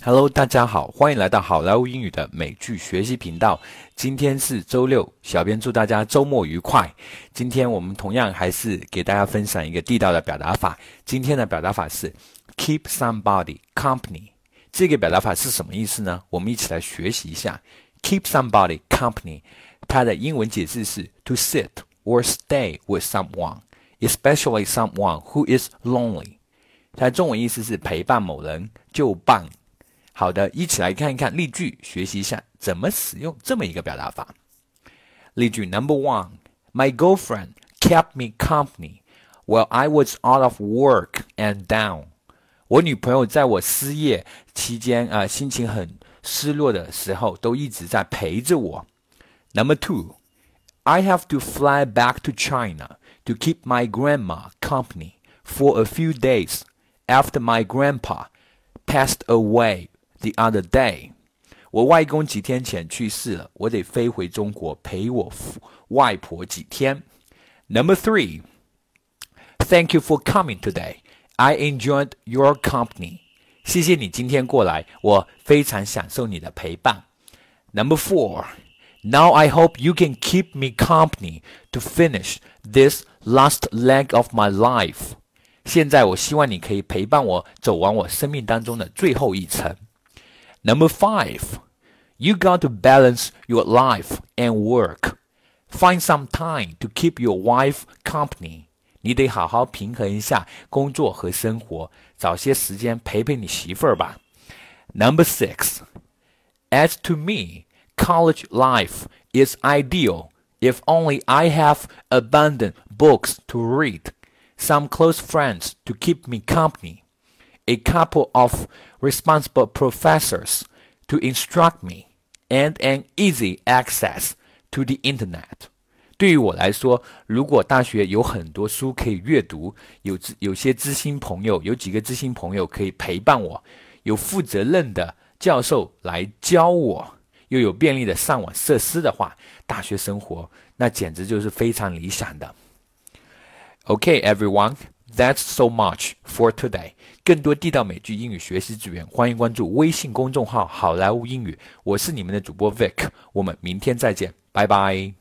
Hello，大家好，欢迎来到好莱坞英语的美剧学习频道。今天是周六，小编祝大家周末愉快。今天我们同样还是给大家分享一个地道的表达法。今天的表达法是 keep somebody company。这个表达法是什么意思呢？我们一起来学习一下。keep somebody company，它的英文解释是 to sit or stay with someone，especially someone who is lonely。它的中文意思是陪伴某人就棒。好的，一起来看一看例句，学习一下怎么使用这么一个表达法。例句 Number one: My girlfriend kept me company while I was out of work and down. 我女朋友在我失业期间啊，心情很失落的时候，都一直在陪着我。Number two: I have to fly back to China to keep my grandma company for a few days after my grandpa passed away the other day，我外公几天前去世了，我得飞回中国陪我外婆几天。Number three, thank you for coming today. I enjoyed your company. 谢谢你今天过来，我非常享受你的陪伴。Number four, now I hope you can keep me company to finish this last leg of my life. 现在我希望你可以陪伴我走完我生命当中的最后一程。 Number five, you got to balance your life and work. Find some time to keep your wife company. 你得好好平衡一下工作和生活，找些时间陪陪你媳妇儿吧。Number six, as to me, college life is ideal if only I have abundant books to read, some close friends to keep me company a couple of responsible professors to instruct me, and an easy access to the internet. 对于我来说，如果大学有很多书可以阅读，有有些知心朋友，有几个知心朋友可以陪伴我，有负责任的教授来教我，又有便利的上网设施的话，大学生活那简直就是非常理想的。Okay, everyone. That's so much for today。更多地道美剧英语学习资源，欢迎关注微信公众号“好莱坞英语”。我是你们的主播 Vic，我们明天再见，拜拜。